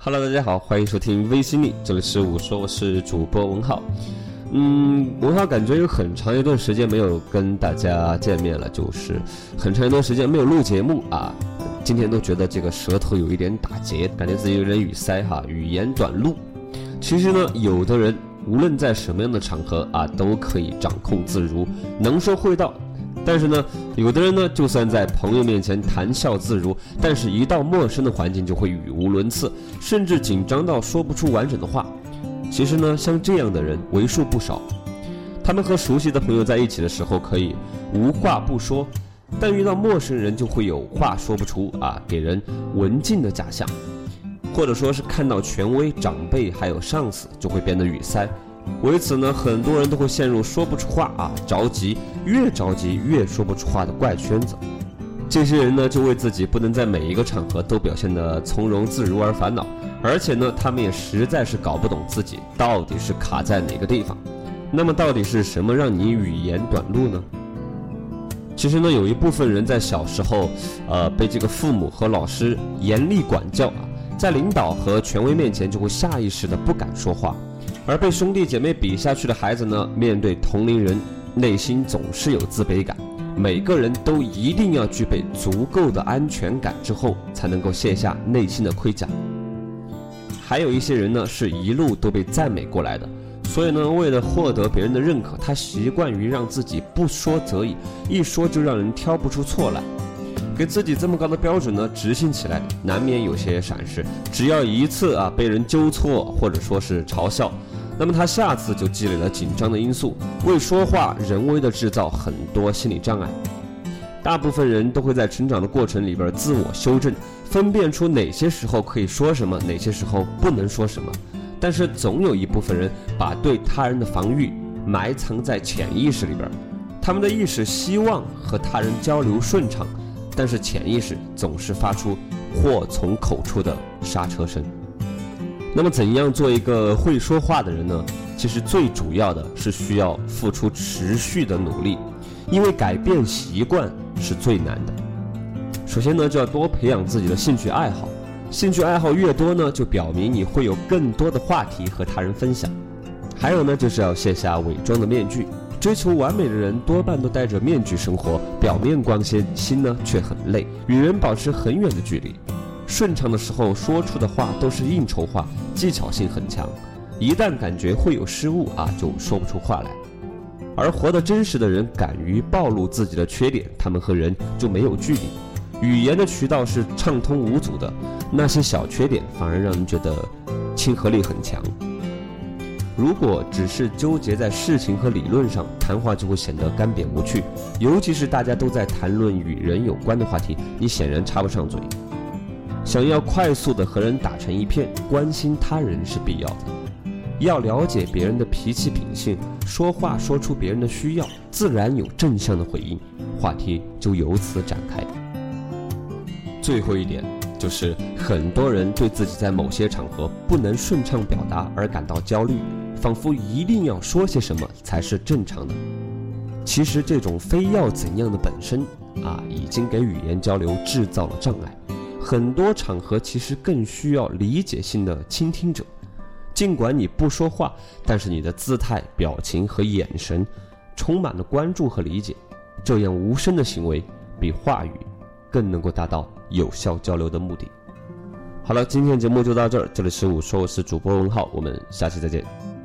Hello，大家好，欢迎收听微心理，这里是我说我是主播文浩。嗯，文浩感觉有很长一段时间没有跟大家见面了，就是很长一段时间没有录节目啊。今天都觉得这个舌头有一点打结，感觉自己有点语塞哈，语言短路。其实呢，有的人无论在什么样的场合啊，都可以掌控自如，能说会道。但是呢，有的人呢，就算在朋友面前谈笑自如，但是一到陌生的环境就会语无伦次，甚至紧张到说不出完整的话。其实呢，像这样的人为数不少。他们和熟悉的朋友在一起的时候可以无话不说，但遇到陌生人就会有话说不出啊，给人文静的假象，或者说是看到权威长辈还有上司就会变得语塞。为此呢，很多人都会陷入说不出话啊，着急，越着急越说不出话的怪圈子。这些人呢，就为自己不能在每一个场合都表现得从容自如而烦恼，而且呢，他们也实在是搞不懂自己到底是卡在哪个地方。那么，到底是什么让你语言短路呢？其实呢，有一部分人在小时候，呃，被这个父母和老师严厉管教啊，在领导和权威面前就会下意识的不敢说话。而被兄弟姐妹比下去的孩子呢，面对同龄人，内心总是有自卑感。每个人都一定要具备足够的安全感之后，才能够卸下内心的盔甲。还有一些人呢，是一路都被赞美过来的，所以呢，为了获得别人的认可，他习惯于让自己不说则已，一说就让人挑不出错来。给自己这么高的标准呢，执行起来难免有些闪失。只要一次啊被人纠错或者说是嘲笑。那么他下次就积累了紧张的因素，为说话人为的制造很多心理障碍。大部分人都会在成长的过程里边自我修正，分辨出哪些时候可以说什么，哪些时候不能说什么。但是总有一部分人把对他人的防御埋藏在潜意识里边，他们的意识希望和他人交流顺畅，但是潜意识总是发出祸从口出的刹车声。那么，怎样做一个会说话的人呢？其实最主要的是需要付出持续的努力，因为改变习惯是最难的。首先呢，就要多培养自己的兴趣爱好，兴趣爱好越多呢，就表明你会有更多的话题和他人分享。还有呢，就是要卸下伪装的面具。追求完美的人多半都戴着面具生活，表面光鲜，心呢却很累，与人保持很远的距离。顺畅的时候说出的话都是应酬话，技巧性很强。一旦感觉会有失误啊，就说不出话来。而活得真实的人，敢于暴露自己的缺点，他们和人就没有距离。语言的渠道是畅通无阻的，那些小缺点反而让人觉得亲和力很强。如果只是纠结在事情和理论上，谈话就会显得干瘪无趣。尤其是大家都在谈论与人有关的话题，你显然插不上嘴。想要快速的和人打成一片，关心他人是必要的。要了解别人的脾气秉性，说话说出别人的需要，自然有正向的回应，话题就由此展开。最后一点就是，很多人对自己在某些场合不能顺畅表达而感到焦虑，仿佛一定要说些什么才是正常的。其实这种非要怎样的本身啊，已经给语言交流制造了障碍。很多场合其实更需要理解性的倾听者，尽管你不说话，但是你的姿态、表情和眼神充满了关注和理解。这样无声的行为比话语更能够达到有效交流的目的。好了，今天节目就到这儿，这里是我说我是主播文浩，我们下期再见。